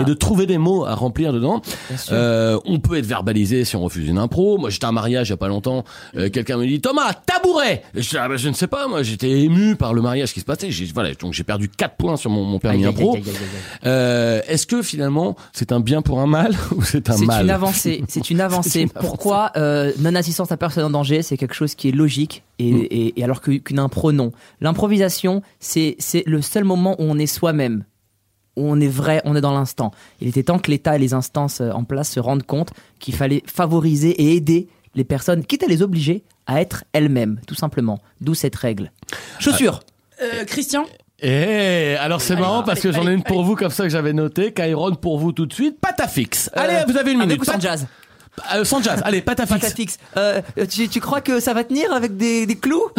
Speaker 1: Et de trouver des mots à remplir dedans. Euh, on peut être verbalisé si on refuse une impro. Moi, j'étais à un mariage il y a pas longtemps. Euh, Quelqu'un me dit Thomas, tabouret. Je, Ah, bah, je ne sais pas. Moi, j'étais ému par le mariage qui se passait. J'ai, voilà, donc j'ai perdu 4 points sur mon, mon permis
Speaker 2: Aïe,
Speaker 1: impro.
Speaker 2: aïe, aïe.
Speaker 1: Euh, Est-ce que finalement, c'est un bien pour un mal *laughs* ou c'est un mal?
Speaker 2: une avancée. C'est une avancée. *laughs*
Speaker 1: C'est une avancée.
Speaker 2: Pourquoi euh, non-assistance à personne en danger, c'est quelque chose qui est logique et,
Speaker 1: Mm.
Speaker 2: et- et alors qu'une impro, non. L'improvisation, c'est c'est le seul moment où on est soi-même. Où on est vrai, on est dans l'instant. Il était temps que l'État et les instances euh, en place se rendent compte qu'il fallait favoriser et aider les personnes, quitte à les obliger à être elles-mêmes, tout simplement. D'où cette règle. Chaussures.
Speaker 10: Euh, Christian?
Speaker 1: Eh, alors c'est marrant parce que j'en ai une pour vous comme ça que j'avais noté. Kyron pour vous tout de suite. Patafix.
Speaker 2: Euh,
Speaker 1: Allez, vous avez une minute. Pat-
Speaker 2: jazz?
Speaker 1: Euh, sans jazz. Allez, patafix.
Speaker 2: Patafix. Euh, tu, tu crois que ça va tenir avec des, des clous *laughs*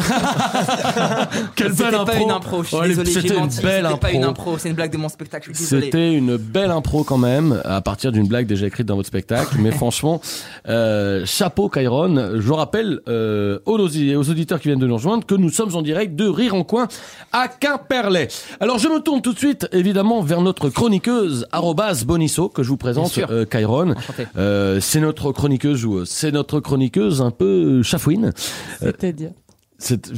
Speaker 1: Quelle
Speaker 2: C'était
Speaker 1: belle
Speaker 2: pas
Speaker 1: impro.
Speaker 2: une impro, je suis
Speaker 1: Oh,
Speaker 2: désolé,
Speaker 1: C'était une belle
Speaker 2: C'était pas une
Speaker 1: impro.
Speaker 2: c'est une blague de mon spectacle.
Speaker 1: C'était une belle impro quand même, à partir d'une blague déjà écrite dans votre spectacle. Mais *laughs* franchement, euh, chapeau Kyron. Je rappelle euh, aux, aux auditeurs qui viennent de nous rejoindre que nous sommes en direct de Rire en Coin à Quimperlé. Alors je me tourne tout de suite évidemment vers notre chroniqueuse arrobase Bonisso que je vous présente, euh, Kyron.
Speaker 2: Enchanté.
Speaker 1: Euh, c'est notre chroniqueuse ou euh, c'est notre chroniqueuse un peu chafouine. Euh,
Speaker 10: C'est-à-dire
Speaker 1: c'est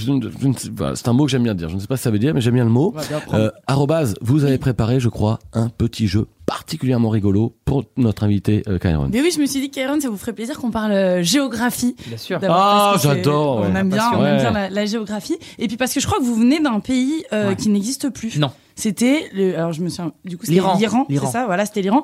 Speaker 1: voilà, c'est un mot que j'aime bien dire. Je ne sais pas ce que ça veut dire, mais j'aime bien le mot. Euh, arrobase, vous avez préparé, je crois, un petit jeu particulièrement rigolo pour notre invité euh, Kairon.
Speaker 10: Mais oui, je me suis dit, Kairon, ça vous ferait plaisir qu'on parle euh, géographie.
Speaker 2: Bien sûr.
Speaker 1: Ah, j'adore,
Speaker 10: On
Speaker 1: ouais.
Speaker 10: aime bien, on
Speaker 1: Ouais.
Speaker 10: aime bien la, la géographie. Et puis parce que je crois que vous venez d'un pays euh,
Speaker 2: Ouais.
Speaker 10: qui n'existe plus.
Speaker 2: Non.
Speaker 10: C'était, le- alors je me souviens, du coup, c'était
Speaker 2: L'Iran.
Speaker 10: l'Iran, c'est ça, voilà, c'était l'Iran.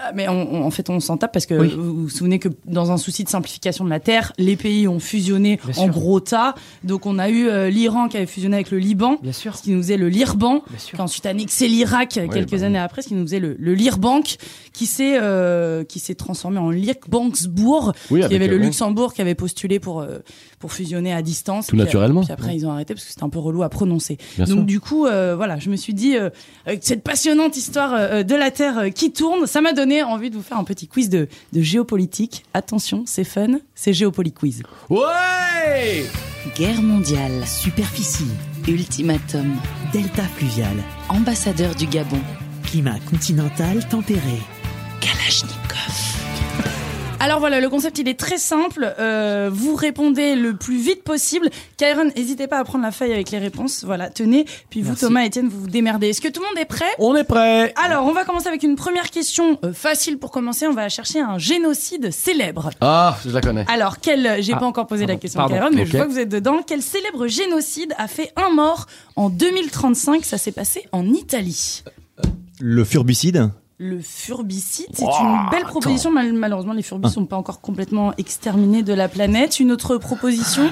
Speaker 10: Ah, Mais on- on- en fait, on s'en tape parce que
Speaker 2: Oui.
Speaker 10: vous vous souvenez que dans un souci de simplification de la Terre, les pays ont fusionné
Speaker 2: Bien
Speaker 10: en
Speaker 2: sûr.
Speaker 10: gros tas. Donc on a eu euh, l'Iran qui avait fusionné avec le Liban,
Speaker 2: Bien sûr.
Speaker 10: ce qui nous faisait le Lirban,
Speaker 2: Bien sûr.
Speaker 10: qui a ensuite annexé l'Irak quelques
Speaker 1: bah
Speaker 10: années après, ce qui nous faisait le, le Lirbank, qui s'est euh, qui s'est transformé en Lirbanksbourg.
Speaker 1: Oui,
Speaker 10: Il y avait le. Luxembourg qui avait postulé pour euh, pour fusionner à distance.
Speaker 1: Tout
Speaker 10: Puis,
Speaker 1: naturellement.
Speaker 10: Puis après ils ont arrêté parce que c'était un peu relou à prononcer.
Speaker 1: Bien
Speaker 10: Donc
Speaker 1: sûr.
Speaker 10: du coup euh, voilà, je me suis dit euh, avec cette passionnante histoire euh, de la Terre euh, qui tourne, ça m'a donné envie de vous faire un petit quiz de, de géopolitique. Attention, c'est fun, c'est Géopoliquiz.
Speaker 1: Ouais
Speaker 11: Guerre mondiale, superficie, ultimatum, delta fluvial, ambassadeur du Gabon, climat continental tempéré, Kalachnikov.
Speaker 10: Alors voilà, le concept il est très simple. Euh, vous répondez le plus vite possible. Kyron, n'hésitez pas à prendre la feuille avec les réponses. Voilà, tenez. Puis vous,
Speaker 2: Merci.
Speaker 10: Thomas, Étienne, vous vous démerdez. Est-ce que tout le monde est prêt?
Speaker 1: On est prêt
Speaker 10: Alors, on va commencer avec une première question euh, facile pour commencer. On va chercher un génocide célèbre.
Speaker 1: Ah, je la connais.
Speaker 10: Alors, quel J'ai
Speaker 2: Ah,
Speaker 10: pas encore posé la question à
Speaker 2: pardon.
Speaker 10: Kyron, mais je vois que vous êtes dedans. Quel célèbre génocide a fait un mort en 2035 Ça s'est passé en Italie.
Speaker 4: Le furbicide
Speaker 10: Le furbicide, c'est
Speaker 1: Oh,
Speaker 10: une belle proposition. Mal- malheureusement, les furbis sont pas encore complètement exterminés de la planète. Une autre proposition?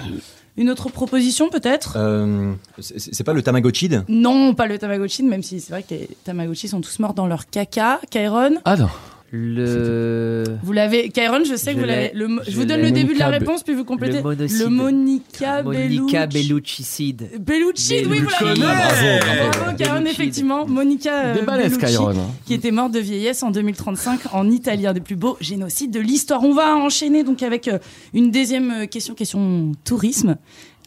Speaker 10: Une autre proposition peut-être?
Speaker 4: Euh, C'est pas le Tamagotchide?
Speaker 10: Non, pas le Tamagotchi, même si c'est vrai que les Tamagotchi sont tous morts dans leur caca. Kairon
Speaker 1: Ah non.
Speaker 2: Le.
Speaker 10: Vous l'avez, Kairon, je sais que
Speaker 2: Je
Speaker 10: vous l'avez. le Je
Speaker 2: Je
Speaker 10: vous donne le début de la
Speaker 1: Monica
Speaker 10: réponse, puis vous complétez.
Speaker 2: Le monocide.
Speaker 10: Le Monica
Speaker 2: Monica
Speaker 10: Bellucci.
Speaker 2: Belluccicide.
Speaker 10: Bellucci, oui, vous l'avez.
Speaker 1: Ah, bravo,
Speaker 10: Kairon, effectivement. Monica euh, Bellucci,
Speaker 1: Kairon. hein.
Speaker 10: qui était morte de vieillesse en 2035 en Italie, un des plus beaux génocides de l'histoire. On va enchaîner donc avec euh, une deuxième euh, question, question tourisme.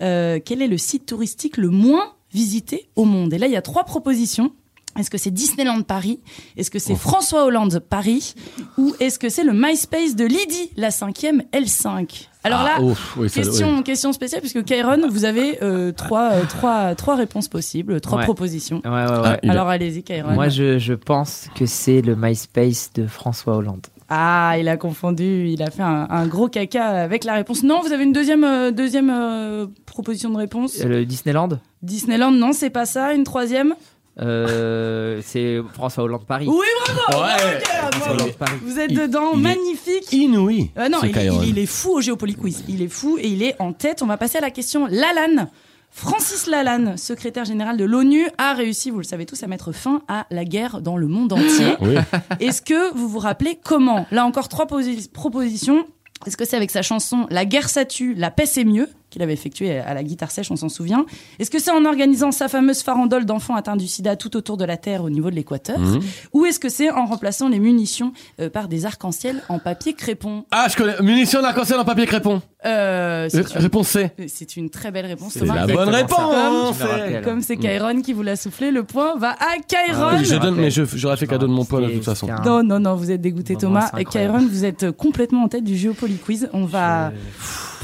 Speaker 10: Euh, quel est le site touristique le moins visité au monde? Et là, il y a trois propositions. Est-ce que c'est Disneyland Paris? Est-ce que c'est François Hollande Paris? Ou est-ce que c'est le MySpace de Lydie, la cinquième L5 Alors là,
Speaker 1: Ah, ouf, oui, ça-
Speaker 10: question,
Speaker 1: oui.
Speaker 10: question spéciale, puisque Kairon, vous avez euh, trois, euh, trois, trois réponses possibles, trois
Speaker 2: Ouais.
Speaker 10: propositions.
Speaker 2: Ouais, ouais, ouais.
Speaker 1: Ah,
Speaker 10: Alors allez-y, Kairon.
Speaker 2: Moi, je, je pense que c'est le MySpace de François Hollande.
Speaker 10: Ah, il a confondu, il a fait un, un gros caca avec la réponse. Non, vous avez une deuxième, euh, deuxième euh, proposition de réponse.
Speaker 2: Le Disneyland?
Speaker 10: Disneyland, non, c'est pas ça. Une troisième?
Speaker 2: Euh, C'est François Hollande Paris.
Speaker 10: Oui, bravo
Speaker 1: Ouais.
Speaker 2: Hollande.
Speaker 10: Vous êtes dedans,
Speaker 1: il
Speaker 10: magnifique.
Speaker 1: Inouï.
Speaker 10: Euh, non, il,
Speaker 1: Kairon.
Speaker 10: il- il est fou au Géopoly Quiz. Il est fou et il est en tête. On va passer à la question Lalanne. Francis Lalanne, secrétaire général de l'ONU, a réussi, vous le savez tous, à mettre fin à la guerre dans le monde entier.
Speaker 1: Oui. *laughs*
Speaker 10: Est-ce que vous vous rappelez comment? Là encore, trois posi- propositions. Est-ce que c'est avec sa chanson La guerre ça tue, la paix c'est mieux? Qu'il avait effectué à la guitare sèche, on s'en souvient. Est-ce que c'est en organisant sa fameuse farandole d'enfants atteints du sida tout autour de la Terre au niveau de l'équateur
Speaker 1: Mhm.
Speaker 10: Ou est-ce que c'est en remplaçant les munitions euh, par des arcs-en-ciel en papier crépon?
Speaker 1: Ah, je connais. Munitions d'arc-en-ciel en papier crépon.
Speaker 10: euh,
Speaker 1: Euh,
Speaker 10: c'est une-
Speaker 1: Réponse C.
Speaker 10: c'est une très belle réponse,
Speaker 1: C'est
Speaker 10: Thomas.
Speaker 1: la bonne réponse.
Speaker 10: Comme c'est Kairon qui vous l'a soufflé, le point va à Kairon.
Speaker 2: Ah oui,
Speaker 1: Je donne, mais je- j'aurais fait cadeau de mon poil de toute façon.
Speaker 10: Non, non, non, vous êtes dégoûté, Thomas. Kairon, vous êtes complètement en tête du Géopoly Quiz. On va,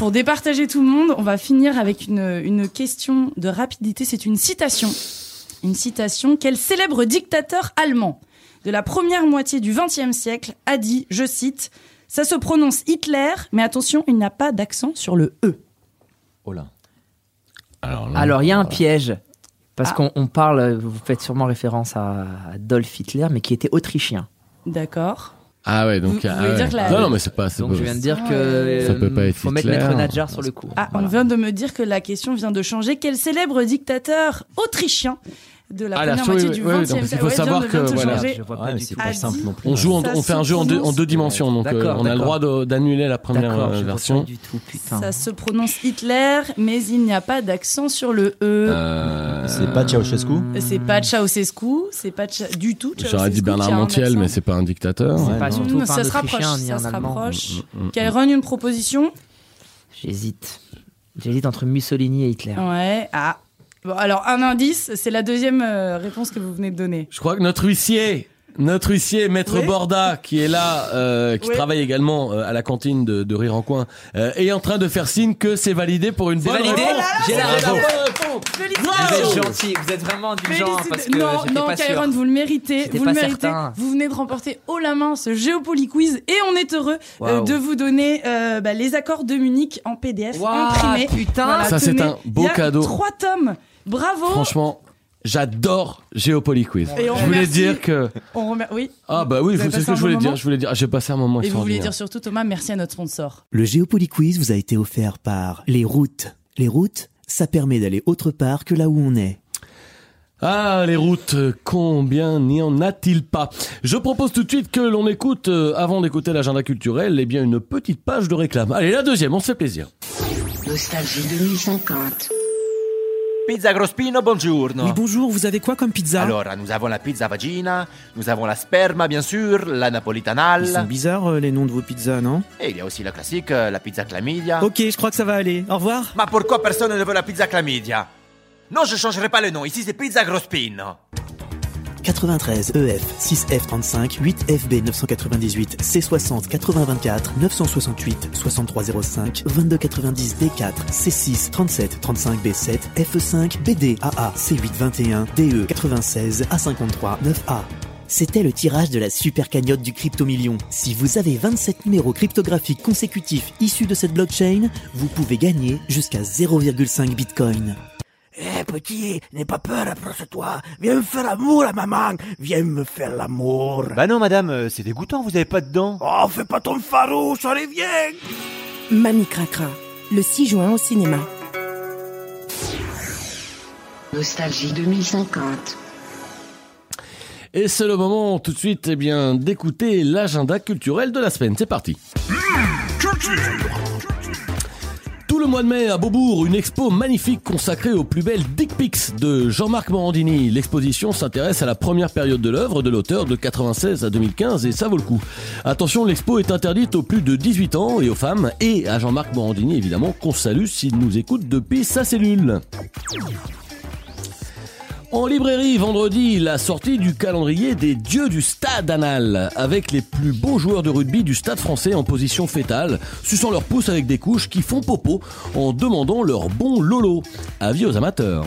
Speaker 10: pour départager tout le monde, on va finir avec une, une question de rapidité. C'est une citation. Une citation. Quel célèbre dictateur allemand de la première moitié du XXe siècle a dit, je cite, ça se prononce Hitler, mais attention, il n'a pas d'accent sur le E.
Speaker 4: Oh là.
Speaker 1: Alors,
Speaker 2: il y a un piège. Parce
Speaker 10: Ah.
Speaker 2: qu'on on parle, vous faites sûrement référence à Adolf Hitler, mais qui était autrichien.
Speaker 10: D'accord.
Speaker 1: Ah ouais, donc.
Speaker 10: Vous- vous
Speaker 1: ah
Speaker 10: voulez
Speaker 1: ouais.
Speaker 10: dire que la-
Speaker 1: Non, non, mais c'est pas. c'est
Speaker 2: Donc
Speaker 1: pas-
Speaker 2: je viens de dire
Speaker 10: Ah
Speaker 2: que
Speaker 1: Ça peut pas être
Speaker 2: faut mettre
Speaker 1: Hitler.
Speaker 2: Maître Nadjar sur le coup.
Speaker 10: Ah,
Speaker 2: Voilà.
Speaker 10: on vient de me dire que la question vient de changer. Quel célèbre dictateur autrichien de la
Speaker 1: Ah,
Speaker 10: première moitié
Speaker 1: oui,
Speaker 10: du XXe
Speaker 1: donc il faut
Speaker 10: Ouais,
Speaker 1: savoir que,
Speaker 10: se
Speaker 1: voilà.
Speaker 10: changer.
Speaker 2: Je vois pas
Speaker 4: Ouais, mais
Speaker 2: du
Speaker 4: c'est
Speaker 2: tout.
Speaker 4: pas
Speaker 10: A
Speaker 4: simple
Speaker 10: dit-
Speaker 4: non plus.
Speaker 1: On joue, en, on fait un jeu en deux, en
Speaker 10: prononce-
Speaker 1: deux dimensions, donc euh, on a le droit d'annuler la première euh,
Speaker 2: je
Speaker 1: version.
Speaker 2: pas du tout, putain.
Speaker 10: Ça se prononce Hitler, mais il n'y a pas d'accent sur le E.
Speaker 1: Euh,
Speaker 4: C'est pas Ceausescu
Speaker 10: C'est pas Ceausescu, c'est pas Cha- du tout Ceausescu.
Speaker 1: J'aurais dit Bernard Montiel, mais c'est pas un dictateur.
Speaker 2: C'est
Speaker 4: Ouais,
Speaker 2: pas
Speaker 4: non.
Speaker 2: surtout pas
Speaker 10: ça se rapproche, ça se rapproche.
Speaker 1: Mm, mm.
Speaker 10: Kairon, une proposition?
Speaker 2: J'hésite. J'hésite entre Mussolini et Hitler.
Speaker 10: Ouais, ah. Bon, alors, un indice, c'est la deuxième euh, réponse que vous venez de donner.
Speaker 1: Je crois que notre huissier, notre huissier, Maître
Speaker 10: Oui.
Speaker 1: Borda, qui est là, euh, qui
Speaker 10: Oui.
Speaker 1: travaille également euh, à la cantine de, de Rire en Coin, euh, est en train de faire signe que c'est validé pour une bonne
Speaker 2: validé
Speaker 1: réponse.
Speaker 2: J'ai la
Speaker 1: C'est
Speaker 2: réponse. Vous êtes gentil, vous êtes vraiment indulgent parce que
Speaker 10: non, non,
Speaker 2: pas sûr.
Speaker 10: Kyron, vous le méritez. Vous le méritez.
Speaker 2: certain.
Speaker 10: Vous venez de remporter haut la main ce Géopoly Quiz et on est heureux euh, de vous donner euh, bah, les accords de Munich en PDF
Speaker 2: Waouh,
Speaker 10: imprimés.
Speaker 2: putain.
Speaker 1: Ça, c'est un beau
Speaker 10: il y a
Speaker 1: cadeau.
Speaker 10: Trois tomes. Bravo.
Speaker 1: Franchement, j'adore Géopoly Quiz.
Speaker 10: Et on
Speaker 1: je voulais
Speaker 10: remercie-
Speaker 1: dire que.
Speaker 10: On remer- Oui.
Speaker 1: Ah bah oui,
Speaker 10: Vous
Speaker 1: c'est ce que je voulais dire. Je voulais dire, j'ai passé un moment
Speaker 10: Et vous vouliez
Speaker 1: extraordinaire.
Speaker 10: dire surtout Thomas, merci à notre sponsor.
Speaker 12: Le Géopoly Quiz vous a été offert par les routes. Les routes, ça permet d'aller autre part que là où on est.
Speaker 1: Ah, les routes, combien n'y en a-t-il pas? Je propose tout de suite que l'on écoute, euh, avant d'écouter l'agenda culturel, eh bien une petite page de réclame. Allez, la deuxième, on se fait plaisir.
Speaker 6: Nostalgie 2050.
Speaker 9: Pizza Grospino, buongiorno.
Speaker 12: Oui, bonjour, vous avez quoi comme pizza?
Speaker 9: Alors, nous avons la pizza vagina, nous avons la sperma, bien sûr, la napolitanale.
Speaker 12: Ils sont bizarres euh, les noms de vos pizzas, non?
Speaker 9: Et il y a aussi la classique, euh, la pizza chlamydia.
Speaker 12: Ok, je crois que ça va aller. Au revoir.
Speaker 9: Mais pourquoi personne ne veut la pizza chlamydia? Non, je changerai pas le nom. Ici, c'est pizza Grospino.
Speaker 12: 93 EF 6F35 8FB 998 C60 8024 968 6305 2290 D4 C6 37 35 B7 F5 BD AA C821 DE 96 A53 9A. C'était le tirage de la super cagnotte du crypto million. Si vous avez 27 numéros cryptographiques consécutifs issus de cette blockchain, vous pouvez gagner jusqu'à 0,5 bitcoin.
Speaker 13: Eh petit, n'aie pas peur, approche-toi. Viens me faire l'amour à maman. Viens me faire l'amour.
Speaker 9: Bah non, madame, euh, c'est dégoûtant, vous avez pas de dents.
Speaker 13: Oh, fais pas ton farouche, allez, viens.
Speaker 7: Mamie Cracra, le 6 juin au cinéma.
Speaker 6: Nostalgie 2050.
Speaker 1: Et c'est le moment tout de suite eh bien d'écouter l'agenda culturel de la semaine. C'est parti. Tout le mois de mai à Beaubourg, une expo magnifique consacrée aux plus belles dick pics de Jean-Marc Morandini. L'exposition s'intéresse à la première période de l'œuvre de l'auteur de 96 à 2015 et ça vaut le coup. Attention, l'expo est interdite aux plus de 18 ans et aux femmes et à Jean-Marc Morandini évidemment qu'on salue s'il nous écoute depuis sa cellule. En librairie, vendredi, la sortie du calendrier des dieux du stade anal, avec les plus beaux joueurs de rugby du stade français en position fétale, suçant leurs pouces avec des couches qui font popo en demandant leur bon lolo. Avis aux amateurs.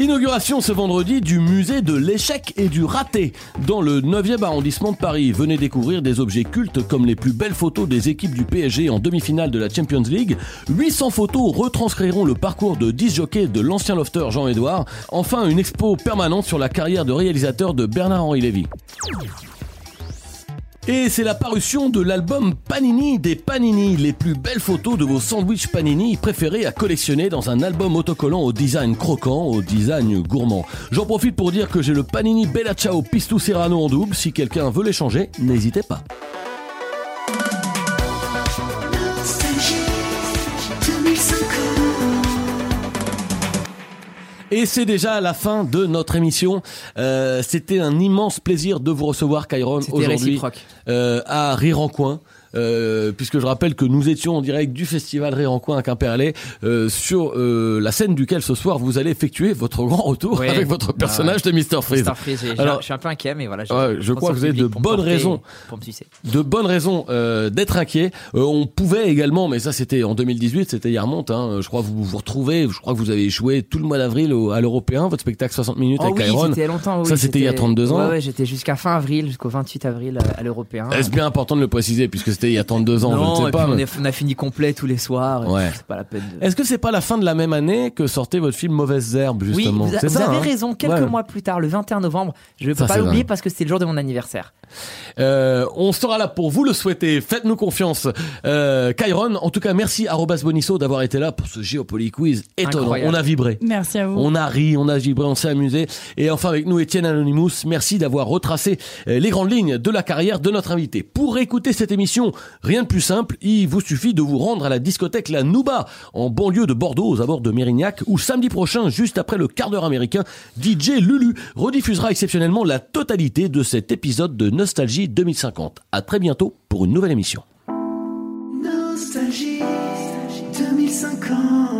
Speaker 1: Inauguration ce vendredi du musée de l'échec et du raté dans le 9e arrondissement de Paris. Venez découvrir des objets cultes comme les plus belles photos des équipes du PSG en demi-finale de la Champions League. 800 photos retranscriront le parcours de 10 jockeys de l'ancien lofter Jean-Édouard. Enfin, une expo permanente sur la carrière de réalisateur de Bernard-Henri Lévy. Et c'est la parution de l'album Panini des Panini, les plus belles photos de vos sandwichs Panini préférés à collectionner dans un album autocollant au design croquant, au design gourmand. J'en profite pour dire que j'ai le Panini Bella Ciao Pistou Serrano en double, si quelqu'un veut l'échanger, n'hésitez pas. Et c'est déjà la fin de notre émission. Euh, C'était un immense plaisir de vous recevoir, Kyron, aujourd'hui euh, à Rire en Coin. Euh, puisque je rappelle que nous étions en direct du festival Rire en Coin à Quimperlé, euh, sur euh, la scène duquel ce soir vous allez effectuer votre grand retour
Speaker 2: Oui.
Speaker 1: avec votre personnage de Mr. Freeze.
Speaker 2: Mr. Freeze,
Speaker 1: Alors,
Speaker 2: je suis un peu inquiet, mais voilà.
Speaker 1: Ouais, je crois que vous avez de bonnes raisons. De bonnes raisons euh, d'être inquiet. Euh, on pouvait également, mais ça c'était en 2018, c'était hier remonte. Hein, je crois que vous vous retrouvez. Je crois que vous avez échoué tout le mois d'avril au- à l'européen, votre spectacle 60 minutes
Speaker 2: Oh
Speaker 1: avec
Speaker 2: oui,
Speaker 1: Iron.
Speaker 2: longtemps. oui,
Speaker 1: ça c'était il y a 32 ans.
Speaker 2: Ouais, ouais, j'étais jusqu'à fin avril, jusqu'au 28 avril à, à l'européen.
Speaker 1: Est-ce bien important de le préciser puisque c'était il y a 32 ans,
Speaker 2: non,
Speaker 1: je ne sais pas.
Speaker 2: on,
Speaker 1: mais-
Speaker 2: est- on a fini complet tous les soirs.
Speaker 1: Ouais.
Speaker 2: C'est pas la peine. De...
Speaker 1: Est-ce que c'est pas la fin de la même année que sortait votre film Mauvaise Herbe
Speaker 2: Oui,
Speaker 1: justement
Speaker 2: vous, a-
Speaker 1: C'est
Speaker 2: vous
Speaker 1: ça,
Speaker 2: avez
Speaker 1: hein
Speaker 2: raison. Quelques
Speaker 1: Ouais.
Speaker 2: mois plus tard, le 21 novembre, je ne peux
Speaker 1: Ça,
Speaker 2: pas l'oublier parce que c'était le jour de mon anniversaire.
Speaker 1: Euh, on sera là pour vous le souhaiter. Faites-nous confiance. Euh, Kyron, en tout cas, merci à Robas Bonisso d'avoir été là pour ce Géopoly Quiz étonnant.
Speaker 10: Incroyable.
Speaker 1: On a vibré.
Speaker 10: Merci à vous.
Speaker 1: On a ri, on a vibré, on s'est amusé. Et enfin avec nous Étienne Anonymous, merci d'avoir retracé euh, les grandes lignes de la carrière de notre invité. Pour écouter cette émission, rien de plus simple, il vous suffit de vous rendre à la discothèque La Nouba en banlieue de Bordeaux aux abords de Mérignac où samedi prochain, juste après le quart d'heure américain, DJ Lulu rediffusera exceptionnellement la totalité de cet épisode de Nostalgie 2050. À très bientôt pour une nouvelle émission.
Speaker 14: Nostalgie 2050